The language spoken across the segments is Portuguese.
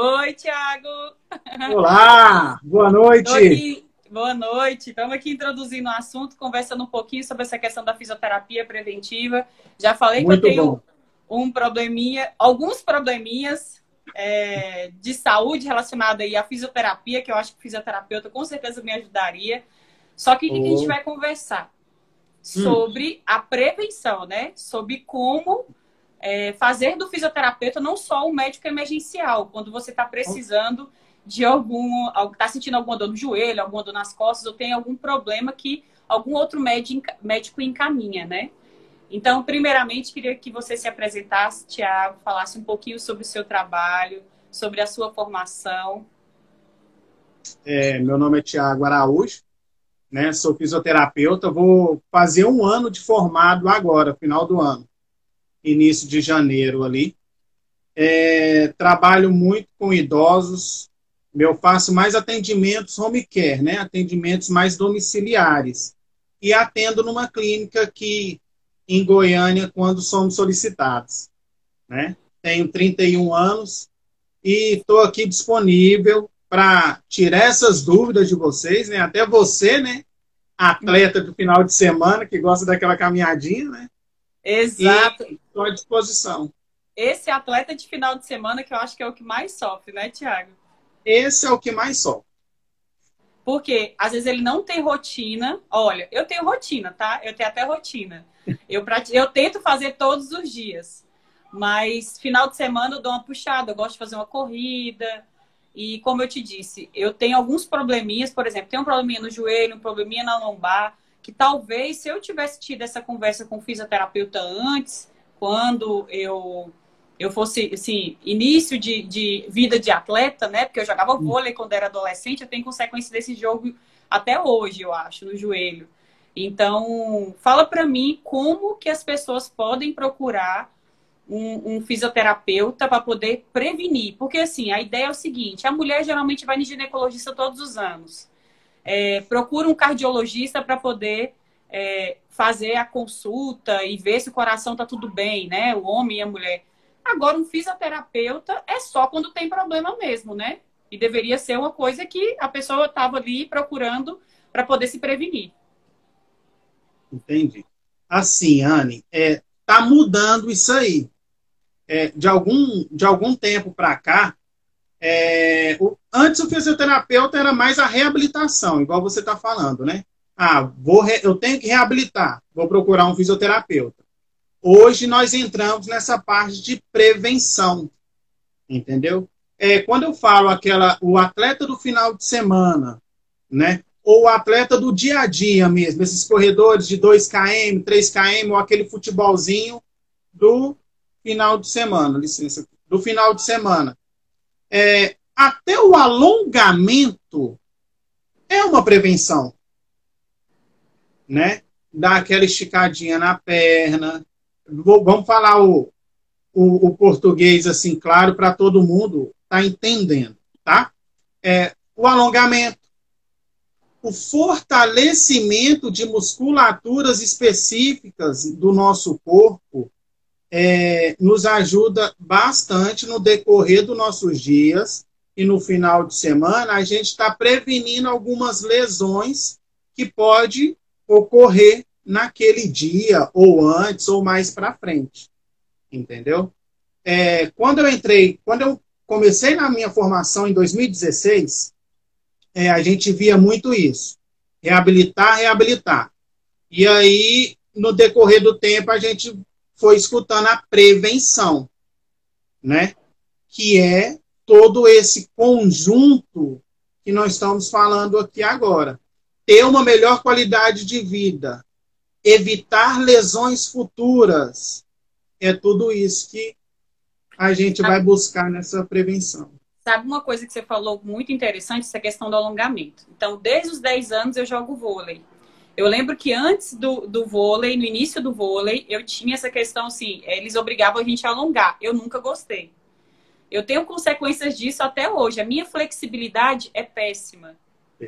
Oi, Tiago. Olá, boa noite. Aqui, boa noite. Estamos aqui introduzindo o assunto, conversando um pouquinho sobre essa questão da fisioterapia preventiva. Já falei Muito que eu tenho bom. um probleminha, alguns probleminhas é, de saúde relacionada aí à fisioterapia, que eu acho que o fisioterapeuta com certeza me ajudaria. Só que o que a gente vai conversar? Hum. Sobre a prevenção, né? Sobre como é, fazer do fisioterapeuta não só um médico emergencial, quando você está precisando de algum, está sentindo alguma dor no joelho, alguma dor nas costas, ou tem algum problema que algum outro médico encaminha, né? Então, primeiramente, queria que você se apresentasse, Tiago, falasse um pouquinho sobre o seu trabalho, sobre a sua formação. É, meu nome é Tiago Araújo, né? Sou fisioterapeuta, vou fazer um ano de formado agora, final do ano início de janeiro ali. É, trabalho muito com idosos, eu faço mais atendimentos home care, né? atendimentos mais domiciliares. E atendo numa clínica aqui em Goiânia quando somos solicitados. Né? Tenho 31 anos e estou aqui disponível para tirar essas dúvidas de vocês, né? Até você, né? Atleta do final de semana que gosta daquela caminhadinha, né? Exato. Estou à disposição. Esse atleta de final de semana que eu acho que é o que mais sofre, né, Tiago? Esse é o que mais sofre. Porque às vezes ele não tem rotina. Olha, eu tenho rotina, tá? Eu tenho até rotina. Eu, eu tento fazer todos os dias. Mas final de semana eu dou uma puxada, eu gosto de fazer uma corrida. E como eu te disse, eu tenho alguns probleminhas, por exemplo, tem um probleminha no joelho, um probleminha na lombar que talvez se eu tivesse tido essa conversa com o fisioterapeuta antes, quando eu eu fosse, assim, início de, de vida de atleta, né? Porque eu jogava hum. vôlei quando era adolescente, eu tenho consequência desse jogo até hoje, eu acho, no joelho. Então, fala para mim como que as pessoas podem procurar um, um fisioterapeuta para poder prevenir. Porque, assim, a ideia é o seguinte: a mulher geralmente vai no ginecologista todos os anos é, procura um cardiologista para poder é, fazer a consulta e ver se o coração está tudo bem, né? O homem e a mulher. Agora, um fisioterapeuta é só quando tem problema mesmo, né? E deveria ser uma coisa que a pessoa estava ali procurando para poder se prevenir. Entendi. Assim, Anne, é, tá mudando isso aí. É, de, algum, de algum tempo para cá, é, o, antes o fisioterapeuta era mais a reabilitação, igual você está falando, né? Ah, vou re, eu tenho que reabilitar, vou procurar um fisioterapeuta. Hoje nós entramos nessa parte de prevenção, entendeu? É, quando eu falo aquela, o atleta do final de semana, né? Ou o atleta do dia a dia mesmo, esses corredores de 2km, 3km, ou aquele futebolzinho do final de semana, licença, do final de semana é, até o alongamento é uma prevenção. Né? Dar aquela esticadinha na perna. Vamos falar o, o, o, português assim, claro, para todo mundo tá entendendo. Tá? É, o alongamento. O fortalecimento de musculaturas específicas do nosso corpo é, nos ajuda bastante no decorrer dos nossos dias e no final de semana a gente está prevenindo algumas lesões que pode ocorrer naquele dia ou antes ou mais para frente, entendeu? É, quando eu entrei, quando eu comecei na minha formação em 2016, é, a gente via muito isso, reabilitar, reabilitar. E aí, no decorrer do tempo, a gente foi escutando a prevenção, né? Que é todo esse conjunto que nós estamos falando aqui agora. Ter uma melhor qualidade de vida, evitar lesões futuras, é tudo isso que a gente vai buscar nessa prevenção. Sabe uma coisa que você falou muito interessante, essa questão do alongamento. Então, desde os 10 anos eu jogo vôlei. Eu lembro que antes do, do vôlei, no início do vôlei, eu tinha essa questão assim, eles obrigavam a gente a alongar. Eu nunca gostei. Eu tenho consequências disso até hoje. A minha flexibilidade é péssima.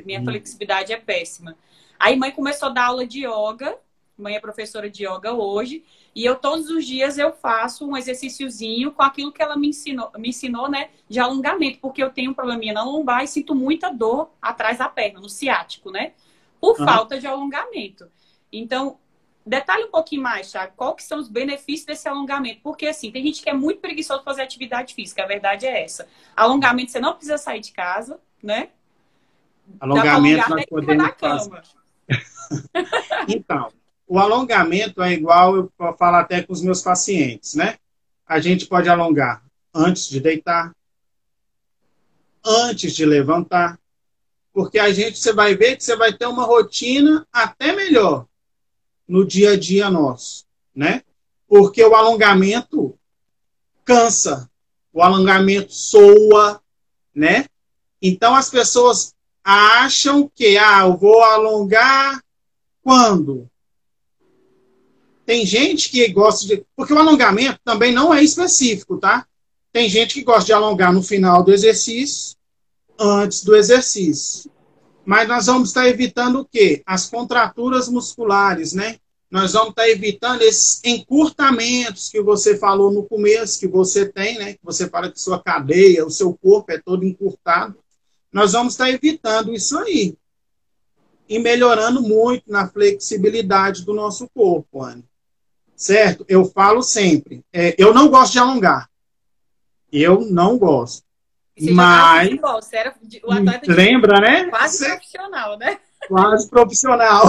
Minha flexibilidade é péssima. Aí mãe começou a dar aula de yoga, mãe é professora de yoga hoje, e eu todos os dias eu faço um exercíciozinho com aquilo que ela me ensinou, me ensinou, né, de alongamento, porque eu tenho um probleminha na lombar e sinto muita dor atrás da perna, no ciático, né? Por uhum. falta de alongamento. Então, detalhe um pouquinho mais, Thiago, qual que são os benefícios desse alongamento? Porque, assim, tem gente que é muito preguiçoso fazer atividade física, a verdade é essa. Alongamento, você não precisa sair de casa, né? Alongamento nós podemos fazer. então, o alongamento é igual, eu falo até com os meus pacientes, né? A gente pode alongar antes de deitar, antes de levantar, porque a gente, você vai ver que você vai ter uma rotina até melhor no dia a dia nosso, né? Porque o alongamento cansa, o alongamento soa, né? Então as pessoas acham que, ah, eu vou alongar quando? Tem gente que gosta de. Porque o alongamento também não é específico, tá? Tem gente que gosta de alongar no final do exercício, antes do exercício. Mas nós vamos estar evitando o quê? As contraturas musculares, né? Nós vamos estar evitando esses encurtamentos que você falou no começo, que você tem, né? Que você fala que sua cadeia, o seu corpo é todo encurtado. Nós vamos estar evitando isso aí. E melhorando muito na flexibilidade do nosso corpo, Anne. Certo? Eu falo sempre. É, eu não gosto de alongar. Eu não gosto. Você mas. Futebol, você era o atleta de lembra, né? Quase você... profissional, né? Quase profissional.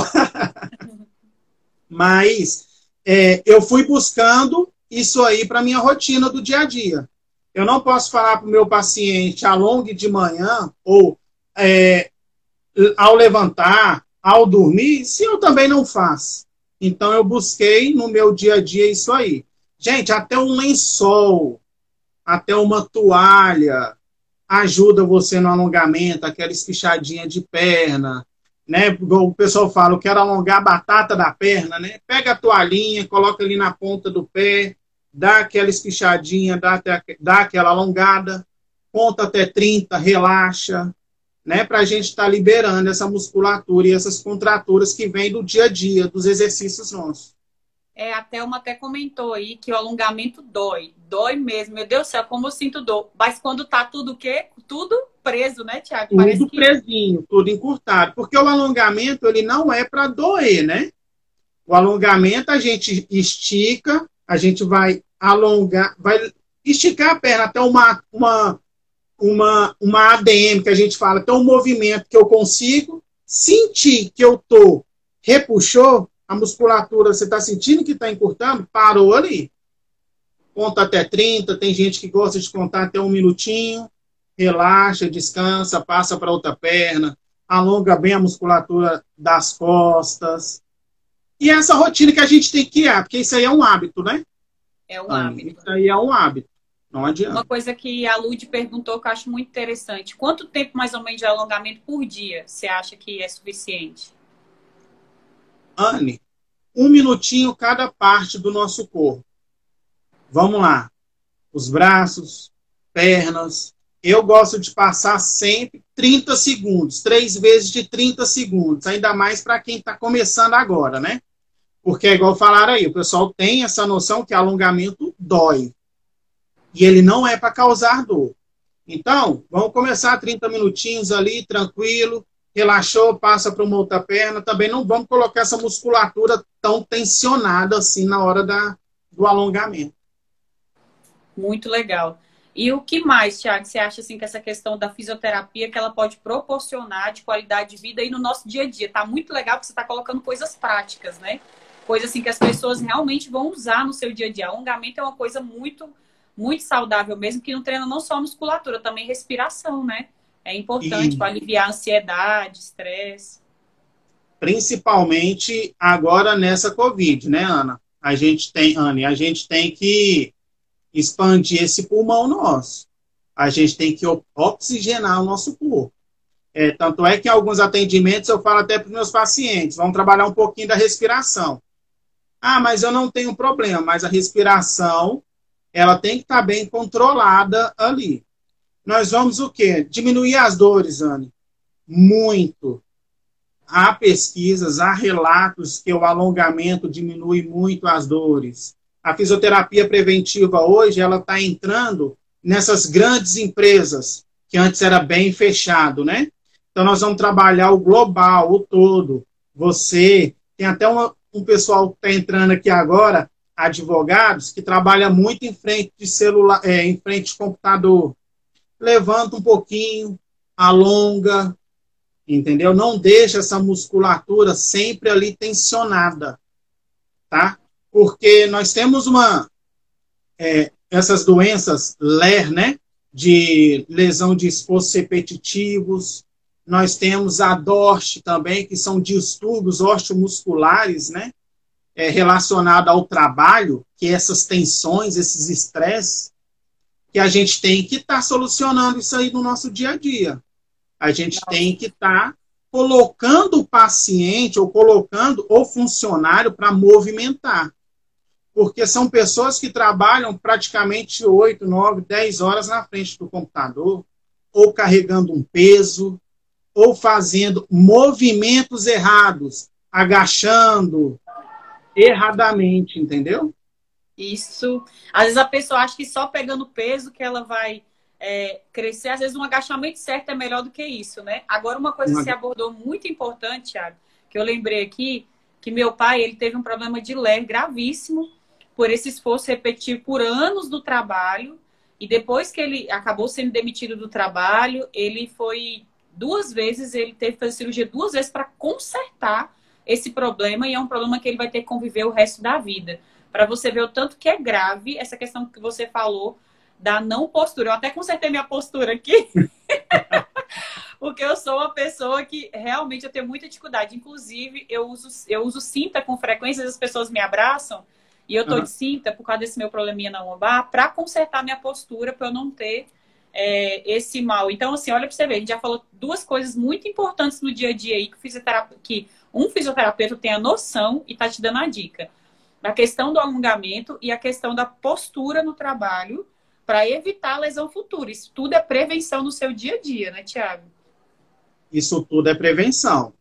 mas é, eu fui buscando isso aí para minha rotina do dia a dia. Eu não posso falar para o meu paciente alongue de manhã ou é, ao levantar, ao dormir, se eu também não faço. Então eu busquei no meu dia a dia isso aí. Gente, até um lençol, até uma toalha ajuda você no alongamento, aquela espichadinha de perna, né? O pessoal fala, eu quero alongar a batata da perna, né? Pega a toalhinha, coloca ali na ponta do pé, dá aquela espichadinha, dá, até, dá aquela alongada, conta até 30, relaxa, né? Para a gente estar tá liberando essa musculatura e essas contraturas que vêm do dia a dia, dos exercícios nossos. É, a Thelma até comentou aí que o alongamento dói. Dói mesmo. Meu Deus do céu, como eu sinto dor. Mas quando tá tudo o quê? Tudo preso, né, Tiago? Tudo Parece que... presinho, tudo encurtado. Porque o alongamento, ele não é para doer, né? O alongamento a gente estica, a gente vai alongar, vai esticar a perna até uma, uma, uma, uma ADM, que a gente fala, até um movimento que eu consigo sentir que eu tô, repuxou, a musculatura, você está sentindo que está encurtando, parou ali. Conta até 30, tem gente que gosta de contar até um minutinho, relaxa, descansa, passa para outra perna, alonga bem a musculatura das costas. E essa rotina que a gente tem que criar, porque isso aí é um hábito, né? É um ah, hábito. Isso aí é um hábito. Não adianta. Uma coisa que a Lud perguntou que eu acho muito interessante. Quanto tempo mais ou menos de alongamento por dia você acha que é suficiente? Anne, um minutinho cada parte do nosso corpo. Vamos lá. Os braços, pernas. Eu gosto de passar sempre 30 segundos, três vezes de 30 segundos, ainda mais para quem está começando agora, né? Porque é igual falaram aí, o pessoal tem essa noção que alongamento dói. E ele não é para causar dor. Então, vamos começar 30 minutinhos ali, tranquilo. Relaxou, passa para uma outra perna. Também não vamos colocar essa musculatura tão tensionada assim na hora da, do alongamento. Muito legal. E o que mais, Tiago, você acha assim que essa questão da fisioterapia que ela pode proporcionar de qualidade de vida aí no nosso dia a dia? Tá muito legal porque você está colocando coisas práticas, né? Coisa assim que as pessoas realmente vão usar no seu dia a dia. Alongamento é uma coisa muito, muito saudável mesmo, que não treina não só musculatura, também respiração, né? É importante para aliviar a ansiedade, estresse. Principalmente agora nessa Covid, né, Ana? A gente tem, Anne, a gente tem que expandir esse pulmão nosso. A gente tem que oxigenar o nosso corpo. É, tanto é que em alguns atendimentos eu falo até para os meus pacientes, vamos trabalhar um pouquinho da respiração. Ah, mas eu não tenho problema, mas a respiração ela tem que estar tá bem controlada ali. Nós vamos o quê? Diminuir as dores, Anne. Muito. há pesquisas, há relatos que o alongamento diminui muito as dores. A fisioterapia preventiva hoje ela está entrando nessas grandes empresas que antes era bem fechado, né? Então nós vamos trabalhar o global, o todo. Você tem até uma, um pessoal que está entrando aqui agora, advogados, que trabalha muito em frente de celular, é, em frente de computador. Levanta um pouquinho, alonga, entendeu? Não deixa essa musculatura sempre ali tensionada, tá? Porque nós temos uma é, essas doenças LER, né? De lesão de esforços repetitivos. Nós temos a DORT também, que são distúrbios osteomusculares, né? É, relacionado ao trabalho, que essas tensões, esses estresses, que a gente tem que estar tá solucionando isso aí no nosso dia a dia. A gente tem que estar tá colocando o paciente ou colocando o funcionário para movimentar. Porque são pessoas que trabalham praticamente 8, 9, 10 horas na frente do computador, ou carregando um peso, ou fazendo movimentos errados, agachando erradamente, entendeu? Isso. Às vezes a pessoa acha que só pegando peso que ela vai é, crescer, às vezes um agachamento certo é melhor do que isso, né? Agora, uma coisa que você abordou muito importante, Thiago, que eu lembrei aqui, que meu pai, ele teve um problema de ler gravíssimo por esse esforço repetitivo por anos do trabalho, e depois que ele acabou sendo demitido do trabalho, ele foi duas vezes, ele teve que fazer cirurgia duas vezes para consertar esse problema, e é um problema que ele vai ter que conviver o resto da vida. Para você ver o tanto que é grave essa questão que você falou da não postura. Eu até consertei minha postura aqui. porque eu sou uma pessoa que realmente eu tenho muita dificuldade. Inclusive, eu uso, eu uso cinta com frequência, as pessoas me abraçam e eu tô uhum. de cinta por causa desse meu probleminha na lombar para consertar minha postura, para eu não ter é, esse mal. Então, assim, olha para você ver, a gente já falou duas coisas muito importantes no dia a dia aí que, fisioterapeuta, que um fisioterapeuta tem a noção e tá te dando a dica. A questão do alongamento e a questão da postura no trabalho para evitar lesão futura. Isso tudo é prevenção no seu dia a dia, né, Tiago? Isso tudo é prevenção,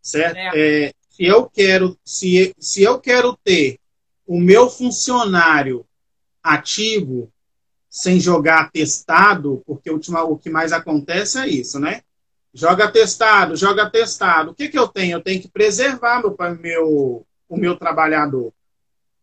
certo? É. É, se eu quero, se, se eu quero ter o meu funcionário ativo sem jogar testado, porque o, que mais acontece é isso, né? Joga testado, joga testado. O que, que eu tenho? Eu tenho que preservar meu, meu, o meu trabalhador,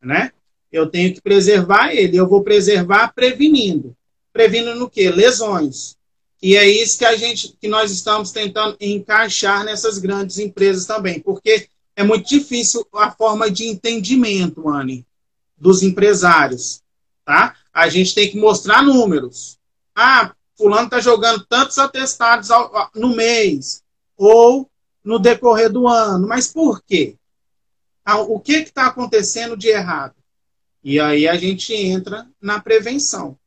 né? eu tenho que preservar ele. Eu vou preservar prevenindo. Prevenindo o quê? Lesões. E é isso que a gente, que nós estamos tentando encaixar nessas grandes empresas também, porque é muito difícil a forma de entendimento, Anne, dos empresários, tá? A gente tem que mostrar números. Ah, fulano está jogando tantos atestados no mês ou no decorrer do ano, mas por quê? Ah, o que está acontecendo de errado? E aí a gente entra na prevenção.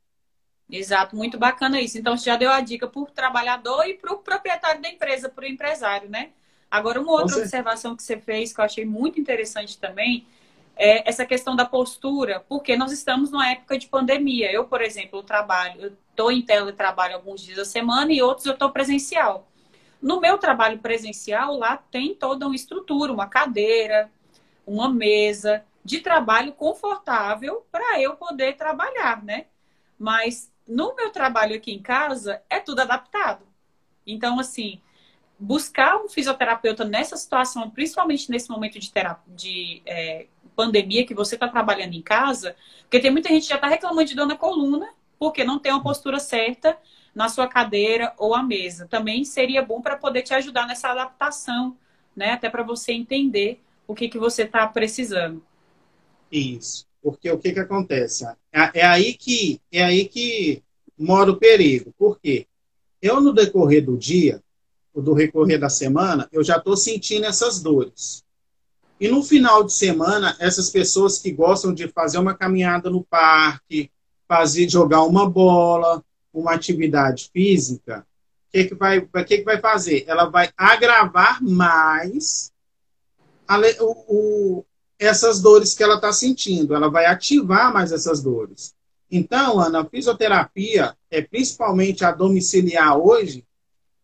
Exato, muito bacana isso. Então, você já deu a dica para o trabalhador e para o proprietário da empresa, para o empresário, né? Agora, uma outra observação que você fez, que eu achei muito interessante também, é essa questão da postura, porque nós estamos numa época de pandemia. Eu, por exemplo, trabalho, eu estou em teletrabalho alguns dias da semana e outros eu estou presencial. No meu trabalho presencial, lá tem toda uma estrutura, uma cadeira, uma mesa, de trabalho confortável para eu poder trabalhar, né? Mas no meu trabalho aqui em casa é tudo adaptado. Então, assim, buscar um fisioterapeuta nessa situação, principalmente nesse momento de, terapia, de é, pandemia que você está trabalhando em casa, porque tem muita gente que já está reclamando de dor na coluna, porque não tem uma postura certa na sua cadeira ou à mesa. Também seria bom para poder te ajudar nessa adaptação, né? Até para você entender o que, que você está precisando. Isso. Porque o que, que acontece? É, é, aí que, é aí que mora o perigo. Por quê? Eu, no decorrer do dia, do recorrer da semana, eu já estou sentindo essas dores. E no final de semana, essas pessoas que gostam de fazer uma caminhada no parque, fazer jogar uma bola, uma atividade física, o que, que, vai, que, que vai fazer? Ela vai agravar mais a, o, essas dores que ela está sentindo. Ela vai ativar mais essas dores. Então, Ana, a fisioterapia, é principalmente a domiciliar hoje,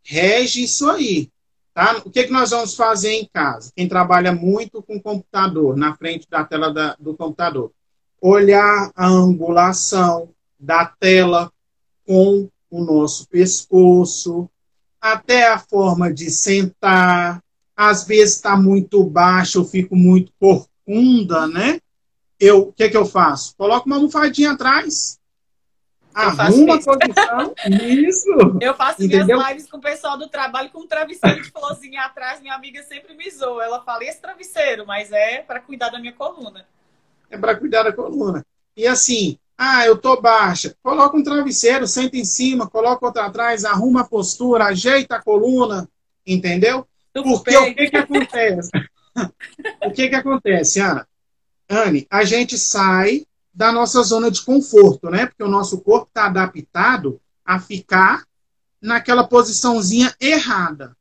rege isso aí. Tá? O que, que nós vamos fazer em casa? Quem trabalha muito com computador, na frente da tela da, do computador. Olhar a angulação da tela com o nosso pescoço, até a forma de sentar. Às vezes está muito baixo, eu fico muito corcunda, né? Eu, o que, que eu faço? Coloco uma almofadinha atrás. Arruma a posição. Isso. Eu faço Entendeu? minhas lives com o pessoal do trabalho com um travesseiro de florzinha atrás. Minha amiga sempre me zoa. Ela fala, esse travesseiro? Mas é para cuidar da minha coluna. É para cuidar da coluna. E assim, ah, eu tô baixa. Coloca um travesseiro, senta em cima, coloca outro atrás, arruma a postura, ajeita a coluna, entendeu? Porque o que que acontece? o que que acontece, Ana? Anne, a gente sai da nossa zona de conforto, né? Porque o nosso corpo está adaptado a ficar naquela posiçãozinha errada.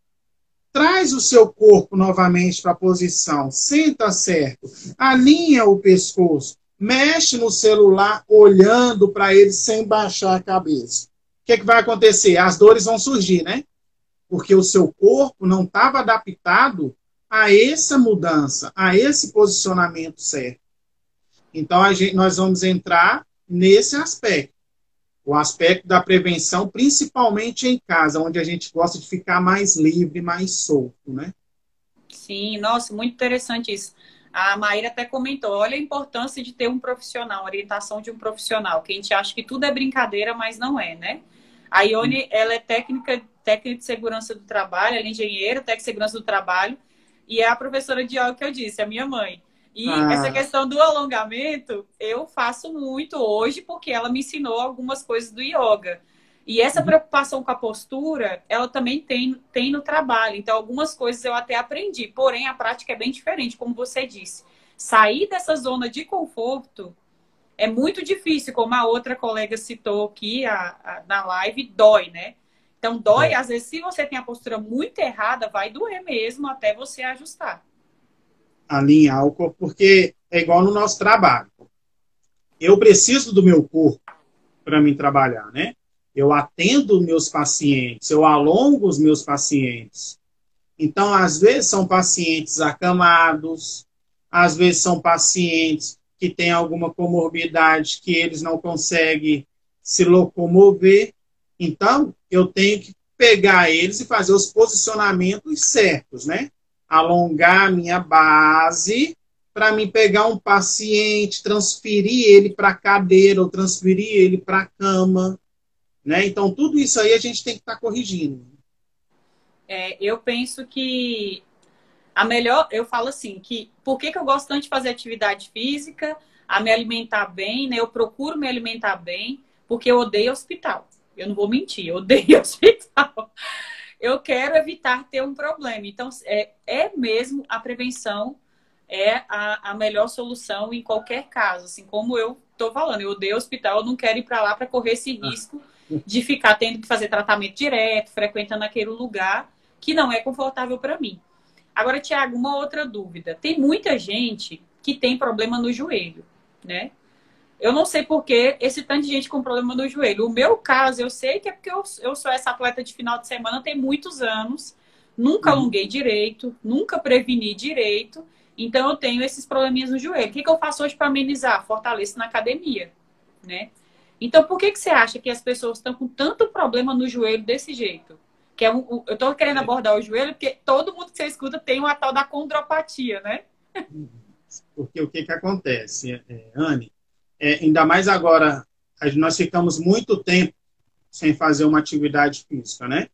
Traz o seu corpo novamente para a posição, senta certo, alinha o pescoço, mexe no celular olhando para ele sem baixar a cabeça. O que, é que vai acontecer? As dores vão surgir, né? Porque o seu corpo não estava adaptado a essa mudança, a esse posicionamento certo. Então, gente, nós vamos entrar nesse aspecto. O aspecto da prevenção, principalmente em casa, onde a gente gosta de ficar mais livre, mais solto, né? Sim, nossa, muito interessante isso. A Maíra até comentou, olha a importância de ter um profissional, orientação de um profissional, que a gente acha que tudo é brincadeira, mas não é, né? A Ione, ela é técnica, técnica de segurança do trabalho, ela é engenheira, técnica de segurança do trabalho, e é a professora de yoga que eu disse, a minha mãe. E ah. essa questão do alongamento, eu faço muito hoje, porque ela me ensinou algumas coisas do yoga. E essa uhum. preocupação com a postura, ela também tem, tem no trabalho. Então, algumas coisas eu até aprendi, porém a prática é bem diferente, como você disse. Sair dessa zona de conforto é muito difícil, como a outra colega citou aqui a, a, na live, dói, né? Então, dói, é. às vezes, se você tem a postura muito errada, vai doer mesmo até você ajustar. Alinhar o corpo, porque é igual no nosso trabalho. Eu preciso do meu corpo para mim trabalhar, né? eu atendo meus pacientes, eu alongo os meus pacientes. Então, às vezes, são pacientes acamados, às vezes, são pacientes que têm alguma comorbidade que eles não conseguem se locomover. Então, eu tenho que pegar eles e fazer os posicionamentos certos, né? Alongar a minha base para me pegar um paciente, transferir ele para cadeira ou transferir ele para cama né? Então, tudo isso aí a gente tem que estar tá corrigindo. É, eu penso que a melhor, eu falo assim, que por que, que eu gosto tanto de fazer atividade física, a me alimentar bem, né? Eu procuro me alimentar bem, porque eu odeio hospital. Eu não vou mentir, eu odeio hospital. Eu quero evitar ter um problema. Então, é, é mesmo a prevenção é a, a melhor solução em qualquer caso. Assim como eu estou falando, eu odeio hospital, eu não quero ir para lá para correr esse ah. risco de ficar tendo que fazer tratamento direto, frequentando aquele lugar que não é confortável para mim. Agora, Tiago, uma outra dúvida. Tem muita gente que tem problema no joelho, né? Eu não sei por que esse tanto de gente com problema no joelho. O meu caso, eu sei que é porque eu, eu sou essa atleta de final de semana tem muitos anos, nunca uhum. alonguei direito, nunca preveni direito, então eu tenho esses probleminhas no joelho. O que, que eu faço hoje para amenizar? Fortaleço na academia, né? Então, por que, que você acha que as pessoas estão com tanto problema no joelho desse jeito? Que é um, eu estou querendo abordar o joelho porque todo mundo que você escuta tem uma tal da condropatia, né? Porque o que, que acontece, é, Anne? É, ainda mais agora, nós ficamos muito tempo sem fazer uma atividade física, né?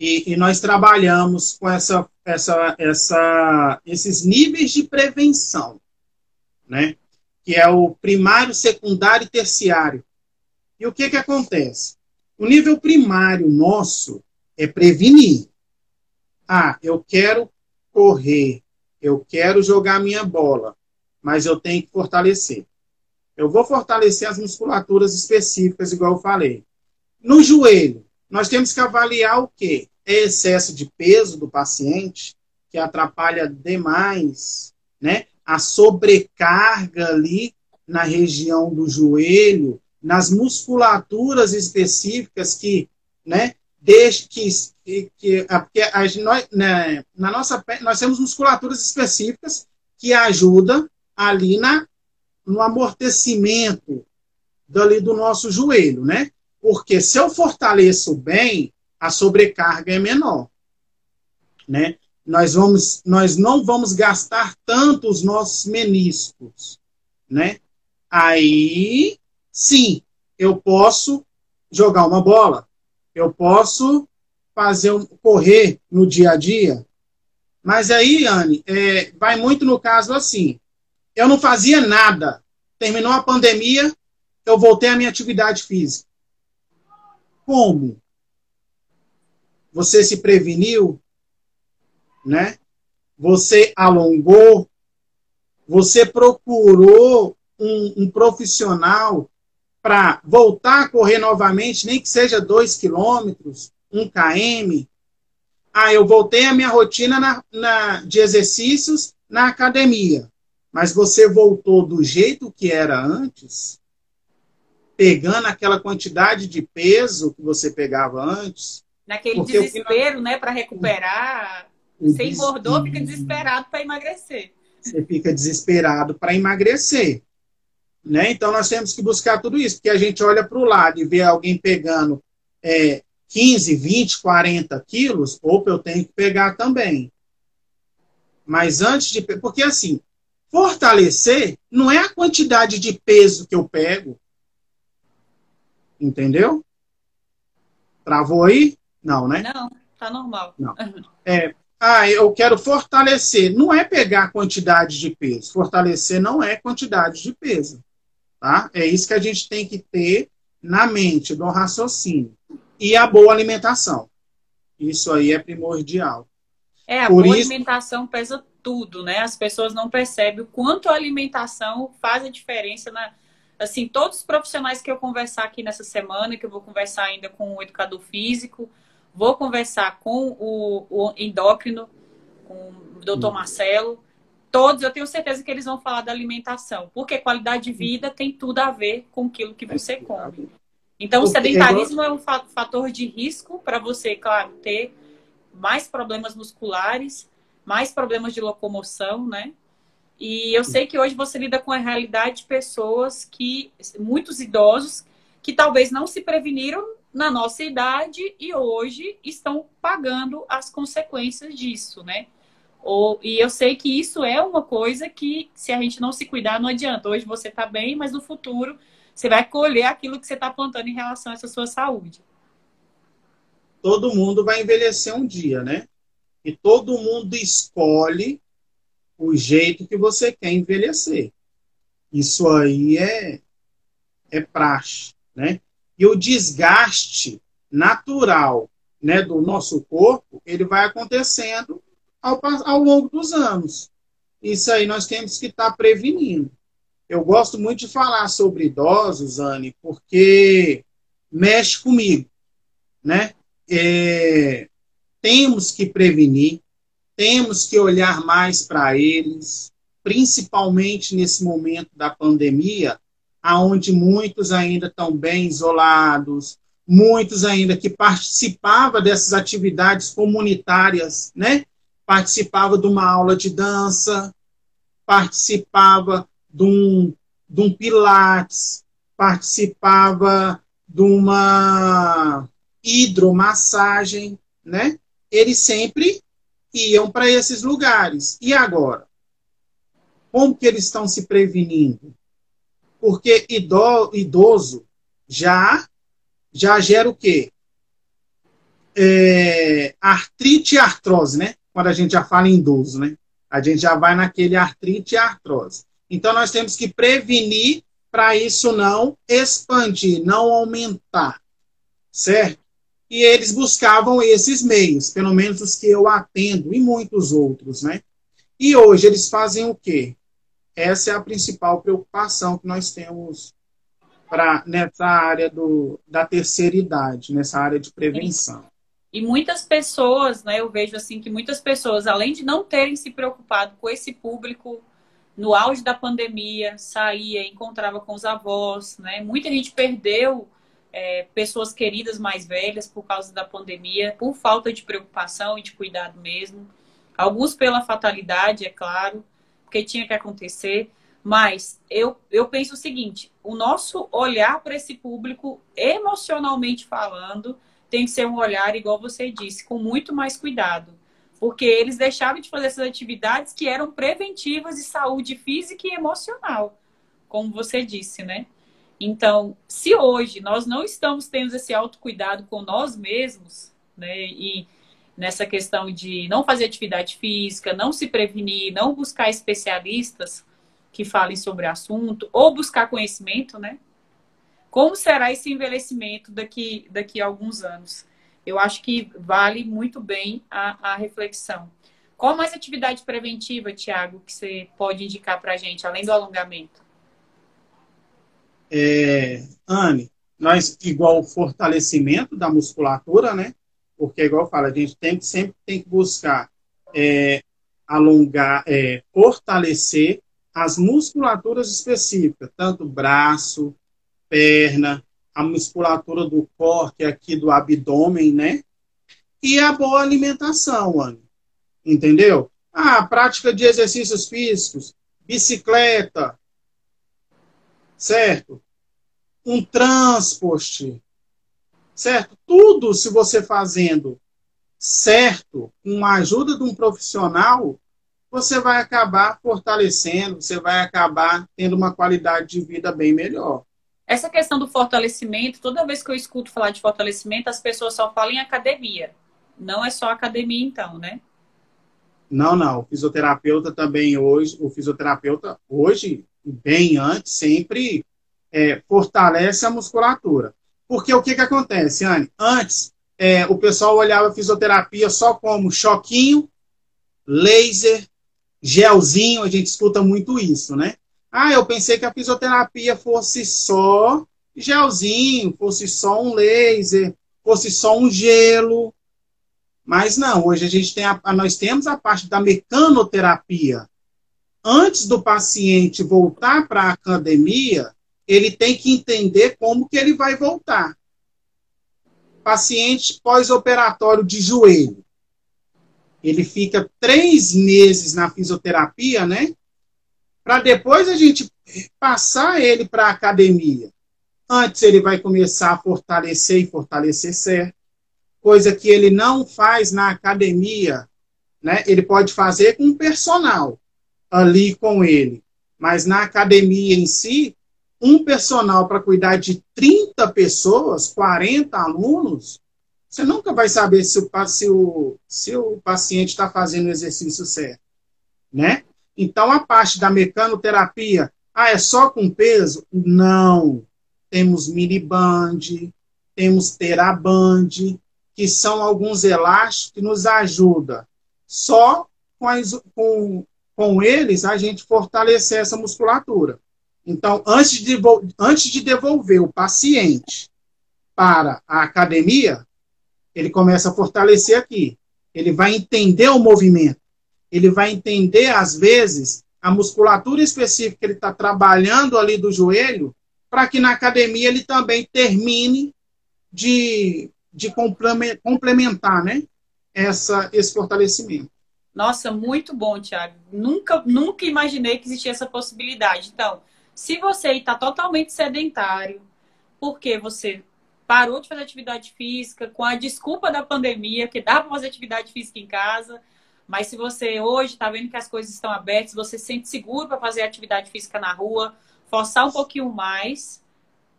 E, e, nós trabalhamos com essa, essa, essa, esses níveis de prevenção, né? Que é o primário, secundário e terciário. E o que, que acontece? O nível primário nosso é prevenir. Ah, eu quero correr, eu quero jogar minha bola, mas eu tenho que fortalecer. Eu vou fortalecer as musculaturas específicas, igual eu falei. No joelho, nós temos que avaliar o quê? É excesso de peso do paciente, que atrapalha demais, né? A sobrecarga ali na região do joelho, nas musculaturas específicas que, né, deixe, que que, que porque a, nós, né, na nossa nós temos musculaturas específicas que ajudam ali na, no amortecimento dali do nosso joelho, né? Porque se eu fortaleço bem, a sobrecarga é menor, né? Nós vamos, nós não vamos gastar tanto os nossos meniscos, né? Aí, sim, eu posso jogar uma bola, eu posso fazer um, correr no dia a dia, mas aí, Anne, é, vai muito no caso assim. Eu não fazia nada. Terminou a pandemia, eu voltei à minha atividade física. Como? Você se preveniu, né? Você alongou, você procurou um, um profissional para voltar a correr novamente, nem que seja dois quilômetros, um km. Ah, eu voltei à minha rotina na, na, de exercícios na academia, mas você voltou do jeito que era antes? pegando aquela quantidade de peso que você pegava antes. Naquele desespero, né, para recuperar. Você engordou, fica desesperado para emagrecer. Você fica desesperado para emagrecer. Né? Então nós temos que buscar tudo isso, porque a gente olha para o lado e vê alguém pegando é, 15, 20, 40 quilos, opa, eu tenho que pegar também. Mas antes de. Porque assim, fortalecer não é a quantidade de peso que eu pego, Entendeu? Travou aí? Não, né? Não, tá normal. Não. É, ah, eu quero fortalecer. Não é pegar quantidade de peso. Fortalecer não é quantidade de peso. Tá? É isso que a gente tem que ter na mente, do raciocínio. E a boa alimentação. Isso aí é primordial. É, a Por boa isso... alimentação pesa tudo, né? As pessoas não percebem o quanto a alimentação faz a diferença na, assim, todos os profissionais que eu conversar aqui nessa semana, que eu vou conversar ainda com o educador físico, vou conversar com o, o endócrino, com o doutor hum. Marcelo, todos eu tenho certeza que eles vão falar da alimentação, porque qualidade de vida tem tudo a ver com aquilo que você come. Então, o sedentarismo é um fator de risco para você, claro, ter mais problemas musculares, mais problemas de locomoção, né? E eu sei que hoje você lida com a realidade de pessoas que, muitos idosos, que talvez não se preveniram na nossa idade e hoje estão pagando as consequências disso, né? Ou, e eu sei que isso é uma coisa que, se a gente não se cuidar, não adianta. Hoje você está bem, mas no futuro você vai colher aquilo que você está plantando em relação a essa sua saúde. Todo mundo vai envelhecer um dia, né? E todo mundo escolhe o jeito que você quer envelhecer. Isso aí é, é praxe, né? E o desgaste natural né, do nosso corpo, ele vai acontecendo ao, ao longo dos anos. Isso aí nós temos que estar tá prevenindo. Eu gosto muito de falar sobre idosos, Anne, porque mexe comigo, né? É, temos que prevenir, temos que olhar mais para eles, principalmente nesse momento da pandemia, aonde muitos ainda estão bem isolados, muitos ainda que participavam dessas atividades comunitárias, né? Participava de uma aula de dança, participava de um, de um pilates, participava de uma hidromassagem, né? Eles sempre iam para esses lugares. E agora? Como que eles estão se prevenindo? Porque idoso já já gera o quê? É, artrite e artrose, né? Quando a gente já fala em idoso, né? A gente já vai naquele artrite e artrose. Então nós temos que prevenir para isso não expandir, não aumentar, certo? E eles buscavam esses meios, pelo menos os que eu atendo, e muitos outros, né? E hoje eles fazem o quê? Essa é a principal preocupação que nós temos pra, nessa área do, da terceira idade, nessa área de prevenção. E muitas pessoas, né, eu vejo assim que muitas pessoas, além de não terem se preocupado com esse público no auge da pandemia, saía, encontrava com os avós, né? Muita gente perdeu é, pessoas queridas mais velhas por causa da pandemia, por falta de preocupação e de cuidado mesmo. Alguns pela fatalidade, é claro, porque tinha que acontecer. Mas eu, eu penso o seguinte: o nosso olhar para esse público, emocionalmente falando, tem que ser um olhar, igual você disse, com muito mais cuidado. Porque eles deixaram de fazer essas atividades que eram preventivas de saúde física e emocional, como você disse, né? Então, se hoje nós não estamos tendo esse autocuidado com nós mesmos, né? E nessa questão de não fazer atividade física, não se prevenir, não buscar especialistas que falem sobre o assunto, ou buscar conhecimento, né? Como será esse envelhecimento daqui, daqui a alguns anos? Eu acho que vale muito bem a, a reflexão. Qual mais atividade preventiva, Tiago, que você pode indicar para a gente, além do alongamento? É, Anne, nós, igual o fortalecimento da musculatura, né? Porque, igual eu falo, a gente tem, sempre tem que buscar é, alongar, é, fortalecer as musculaturas específicas, tanto braço, perna, a musculatura do corte aqui do abdômen, né? E a boa alimentação, Anne. Entendeu? Ah, prática de exercícios físicos, bicicleta, certo? Um transporte, certo? Tudo se você fazendo certo, com a ajuda de um profissional, você vai acabar fortalecendo, você vai acabar tendo uma qualidade de vida bem melhor. Essa questão do fortalecimento, toda vez que eu escuto falar de fortalecimento, as pessoas só falam em academia. Não é só academia, então, né? Não, não. O fisioterapeuta também hoje, o fisioterapeuta hoje, bem antes, sempre é, fortalece a musculatura. Porque o que, que acontece, Anne? Antes, é, o pessoal olhava a fisioterapia só como choquinho, laser, gelzinho, a gente escuta muito isso, né? Ah, eu pensei que a fisioterapia fosse só gelzinho, fosse só um laser, fosse só um gelo. Mas não, hoje a gente tem a, nós temos a parte da mecanoterapia. Antes do paciente voltar para a academia, ele tem que entender como que ele vai voltar. Paciente pós-operatório de joelho ele fica três meses na fisioterapia, né? Para depois a gente passar ele para a academia. Antes ele vai começar a fortalecer e fortalecer certo, coisa que ele não faz na academia, né? Ele pode fazer com um personal ali com ele, mas na academia em si, um personal para cuidar de 30 pessoas, 40 alunos, você nunca vai saber se o, se o, se o paciente está fazendo o exercício certo. Né? Então, a parte da mecanoterapia, ah, é só com peso? Não. Temos miniband, temos teraband, que são alguns elásticos que nos ajudam. Só com, as, com, com eles a gente fortalecer essa musculatura. Então, antes de, antes de devolver o paciente para a academia, ele começa a fortalecer aqui. Ele vai entender o movimento. Ele vai entender, às vezes, a musculatura específica que ele está trabalhando ali do joelho, para que na academia ele também termine de, de complementar né, essa, esse fortalecimento. Nossa, muito bom, Thiago. Nunca, nunca imaginei que existia essa possibilidade. Então, se você está totalmente sedentário, porque você parou de fazer atividade física com a desculpa da pandemia, que dá para fazer atividade física em casa. Mas se você hoje está vendo que as coisas estão abertas, você se sente seguro para fazer atividade física na rua, forçar um pouquinho mais,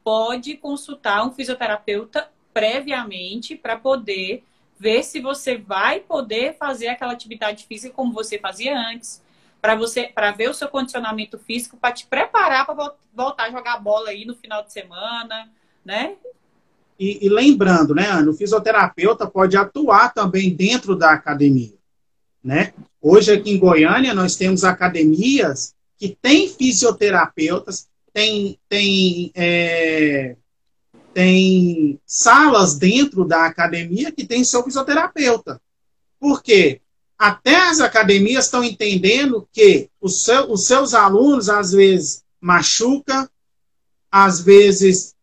pode consultar um fisioterapeuta previamente para poder ver se você vai poder fazer aquela atividade física como você fazia antes, para você para ver o seu condicionamento físico, para te preparar para voltar a jogar bola aí no final de semana, né? E, e lembrando, né, Ana, o fisioterapeuta pode atuar também dentro da academia. Né? Hoje aqui em Goiânia nós temos academias que têm fisioterapeutas, tem, tem, é, tem salas dentro da academia que tem seu fisioterapeuta. Por quê? Até as academias estão entendendo que os, seu, os seus alunos, às vezes, machuca, às vezes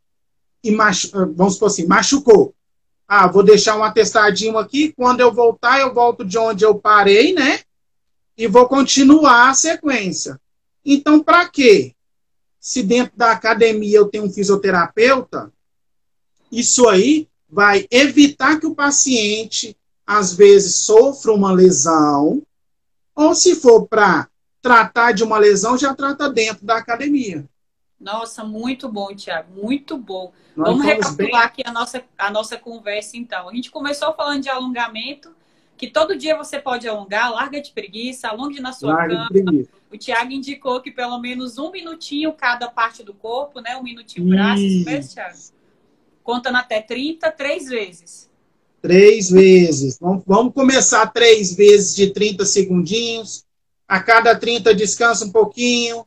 e machu... vamos supor assim, machucou. Ah, vou deixar um atestadinho aqui, quando eu voltar, eu volto de onde eu parei, né? E vou continuar a sequência. Então, para quê? Se dentro da academia eu tenho um fisioterapeuta, isso aí vai evitar que o paciente, às vezes, sofra uma lesão, ou se for para tratar de uma lesão, já trata dentro da academia. Nossa, muito bom, Tiago, muito bom. Nós Vamos recapitular bem... aqui a nossa, a nossa conversa, então. A gente começou falando de alongamento, que todo dia você pode alongar, larga de preguiça, alongue na sua larga cama. O Tiago indicou que pelo menos um minutinho cada parte do corpo, né? Um minutinho braço, isso Tiago? Contando até 30, três vezes. Três vezes. Vamos, vamos começar três vezes de 30 segundinhos. A cada 30 descansa um pouquinho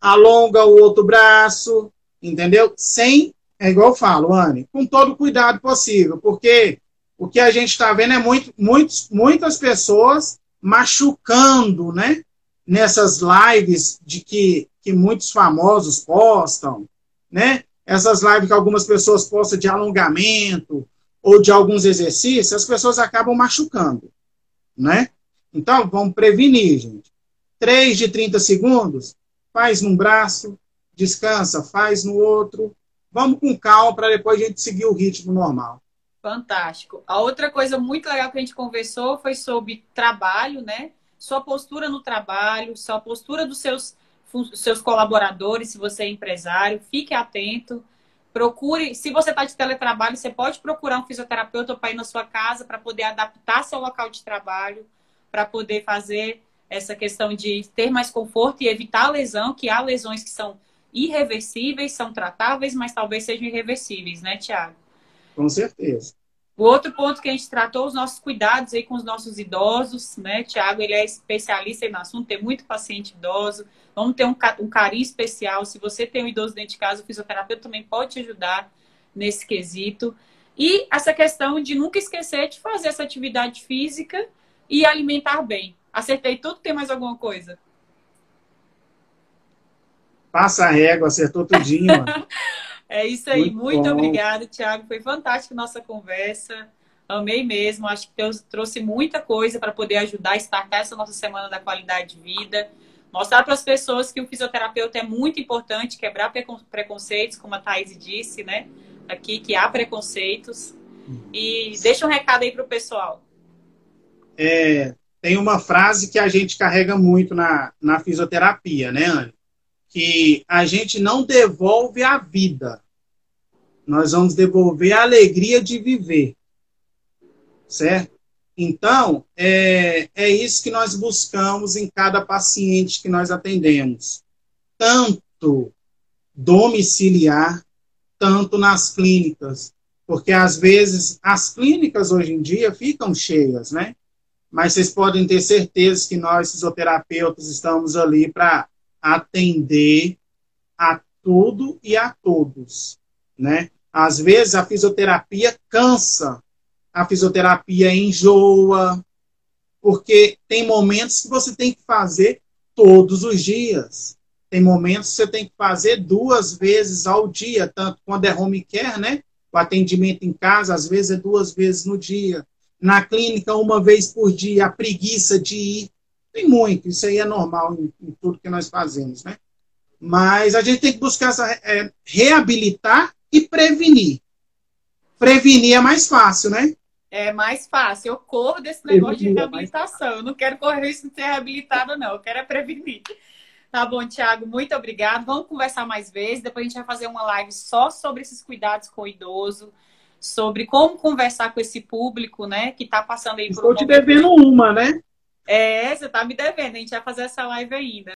alonga o outro braço, entendeu? Sem, é igual eu falo, Anne, com todo o cuidado possível, porque o que a gente está vendo é muito, muitos, muitas pessoas machucando, né? Nessas lives de que, que muitos famosos postam, né? Essas lives que algumas pessoas postam de alongamento ou de alguns exercícios, as pessoas acabam machucando, né? Então, vamos prevenir, gente. 3 de 30 segundos, faz num braço, descansa, faz no outro. Vamos com calma para depois a gente seguir o ritmo normal. Fantástico. A outra coisa muito legal que a gente conversou foi sobre trabalho, né? Sua postura no trabalho, sua postura dos seus, seus colaboradores, se você é empresário, fique atento. Procure, se você está de teletrabalho, você pode procurar um fisioterapeuta para ir na sua casa para poder adaptar seu local de trabalho, para poder fazer essa questão de ter mais conforto e evitar a lesão, que há lesões que são irreversíveis, são tratáveis, mas talvez sejam irreversíveis, né, Tiago? Com certeza. O outro ponto que a gente tratou, os nossos cuidados aí com os nossos idosos, né? Tiago, ele é especialista no assunto, tem muito paciente idoso. Vamos ter um, um carinho especial. Se você tem um idoso dentro de casa, o fisioterapeuta também pode te ajudar nesse quesito. E essa questão de nunca esquecer de fazer essa atividade física e alimentar bem. Acertei tudo, tem mais alguma coisa? Passa a régua, acertou tudinho. é isso aí. Muito, Muito obrigada, Thiago. Foi fantástica nossa conversa. Amei mesmo. Acho que Deus trouxe muita coisa para poder ajudar a startar essa nossa semana da qualidade de vida. Mostrar para as pessoas que o fisioterapeuta é muito importante, quebrar preconceitos, como a Thaís disse, né? Aqui, que há preconceitos. E deixa um recado aí para o pessoal. É, tem uma frase que a gente carrega muito na, na fisioterapia, né, Anne? Que a gente não devolve a vida, nós vamos devolver a alegria de viver, certo? Então, é, é isso que nós buscamos em cada paciente que nós atendemos, tanto domiciliar, tanto nas clínicas, porque às vezes as clínicas hoje em dia ficam cheias, né? mas vocês podem ter certeza que nós, fisioterapeutas, estamos ali para atender a tudo e a todos, né? Às vezes a fisioterapia cansa, a fisioterapia enjoa, porque tem momentos que você tem que fazer todos os dias. Tem momentos que você tem que fazer duas vezes ao dia, tanto quando é home care, né? O atendimento em casa, às vezes é duas vezes no dia na clínica uma vez por dia, a preguiça de ir. Tem muito, isso aí é normal em, em tudo que nós fazemos, né? Mas a gente tem que buscar essa, é, reabilitar e prevenir. Prevenir é mais fácil, né? É mais fácil. Eu corro desse negócio de é reabilitação. Eu não quero correr isso de ser reabilitada, não. Eu quero é prevenir. Tá bom, Tiago, muito obrigado. Vamos conversar mais vezes. Depois a gente vai fazer uma live só sobre esses cuidados com o idoso sobre como conversar com esse público, né, que está passando aí por Estou um te devendo uma, né? É, você está me devendo, a gente vai fazer essa live ainda.